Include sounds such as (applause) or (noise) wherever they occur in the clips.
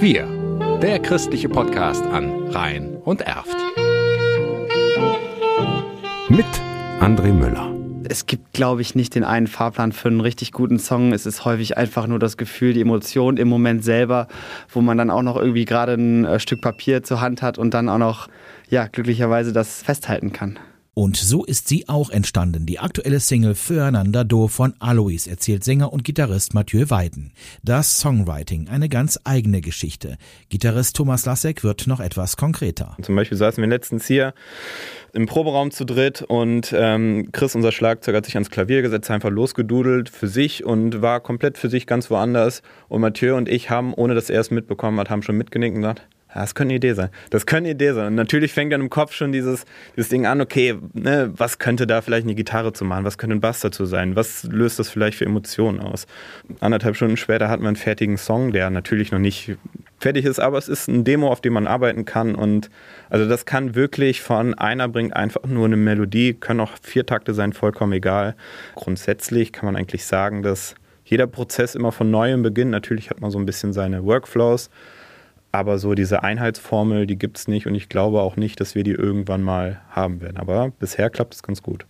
Wir, der christliche Podcast an Rhein und Erft. Mit André Müller. Es gibt, glaube ich, nicht den einen Fahrplan für einen richtig guten Song. Es ist häufig einfach nur das Gefühl, die Emotion im Moment selber, wo man dann auch noch irgendwie gerade ein äh, Stück Papier zur Hand hat und dann auch noch, ja, glücklicherweise das festhalten kann. Und so ist sie auch entstanden, die aktuelle Single Füreinander Do von Alois, erzählt Sänger und Gitarrist Mathieu Weiden. Das Songwriting, eine ganz eigene Geschichte. Gitarrist Thomas Lassek wird noch etwas konkreter. Zum Beispiel saßen wir letztens hier im Proberaum zu dritt und ähm, Chris, unser Schlagzeug, hat sich ans Klavier gesetzt, einfach losgedudelt für sich und war komplett für sich ganz woanders. Und Mathieu und ich haben, ohne dass er es mitbekommen hat, haben schon mitgenickt und gesagt, das könnte eine Idee sein. Das könnte eine Idee sein. Und natürlich fängt dann im Kopf schon dieses, dieses Ding an, okay, ne, was könnte da vielleicht eine Gitarre zu machen? Was könnte ein Bass dazu sein? Was löst das vielleicht für Emotionen aus? Anderthalb Stunden später hat man einen fertigen Song, der natürlich noch nicht fertig ist, aber es ist ein Demo, auf dem man arbeiten kann. Und also das kann wirklich von einer bringt einfach nur eine Melodie, können auch vier Takte sein, vollkommen egal. Grundsätzlich kann man eigentlich sagen, dass jeder Prozess immer von neuem beginnt. Natürlich hat man so ein bisschen seine Workflows. Aber so diese Einheitsformel, die gibt es nicht und ich glaube auch nicht, dass wir die irgendwann mal haben werden. Aber bisher klappt es ganz gut.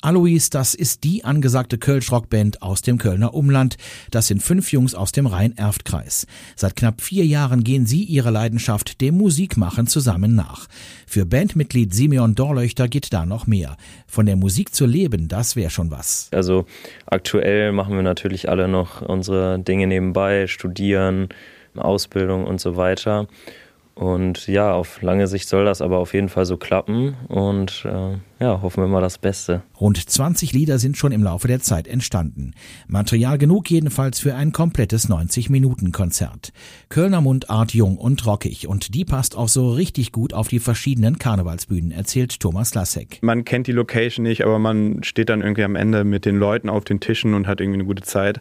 Alois, das ist die angesagte Kölsch-Rockband aus dem Kölner Umland. Das sind fünf Jungs aus dem Rhein-Erft-Kreis. Seit knapp vier Jahren gehen sie ihrer Leidenschaft, dem Musikmachen, zusammen nach. Für Bandmitglied Simeon Dorlöchter geht da noch mehr. Von der Musik zu leben, das wäre schon was. Also aktuell machen wir natürlich alle noch unsere Dinge nebenbei, studieren, Ausbildung und so weiter. Und ja, auf lange Sicht soll das aber auf jeden Fall so klappen und äh, ja, hoffen wir mal das Beste. Rund 20 Lieder sind schon im Laufe der Zeit entstanden. Material genug jedenfalls für ein komplettes 90-Minuten-Konzert. Kölner Mundart jung und rockig und die passt auch so richtig gut auf die verschiedenen Karnevalsbühnen, erzählt Thomas Lassek. Man kennt die Location nicht, aber man steht dann irgendwie am Ende mit den Leuten auf den Tischen und hat irgendwie eine gute Zeit.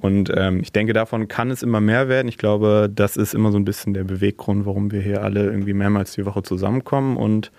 Und ähm, ich denke, davon kann es immer mehr werden. Ich glaube, das ist immer so ein bisschen der Beweggrund, warum wir hier alle irgendwie mehrmals die Woche zusammenkommen. Und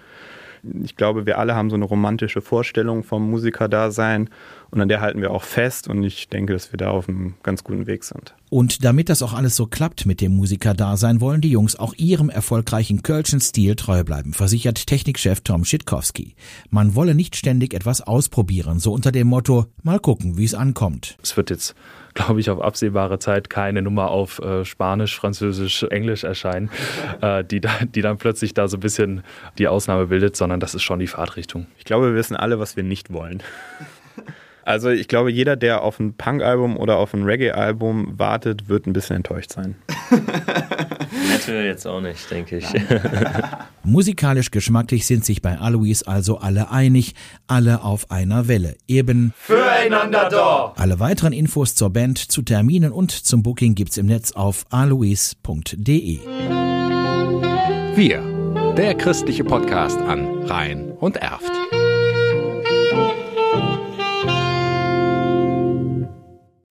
ich glaube, wir alle haben so eine romantische Vorstellung vom Musikerdasein und an der halten wir auch fest und ich denke, dass wir da auf einem ganz guten Weg sind. Und damit das auch alles so klappt mit dem Musikerdasein, wollen die Jungs auch ihrem erfolgreichen Kölschen Stil treu bleiben, versichert Technikchef Tom Schitkowski. Man wolle nicht ständig etwas ausprobieren, so unter dem Motto, mal gucken, wie es ankommt. Es wird jetzt glaube ich, auf absehbare Zeit keine Nummer auf äh, Spanisch, Französisch, Englisch erscheinen, (laughs) äh, die, da, die dann plötzlich da so ein bisschen die Ausnahme bildet, sondern das ist schon die Fahrtrichtung. Ich glaube, wir wissen alle, was wir nicht wollen. Also ich glaube, jeder, der auf ein Punk-Album oder auf ein Reggae-Album wartet, wird ein bisschen enttäuscht sein. (laughs) Jetzt auch nicht, denke ich. (laughs) Musikalisch geschmacklich sind sich bei Alois also alle einig, alle auf einer Welle. Eben füreinander da. Alle weiteren Infos zur Band, zu Terminen und zum Booking gibt's im Netz auf alois.de. Wir, der christliche Podcast an Rhein und Erft.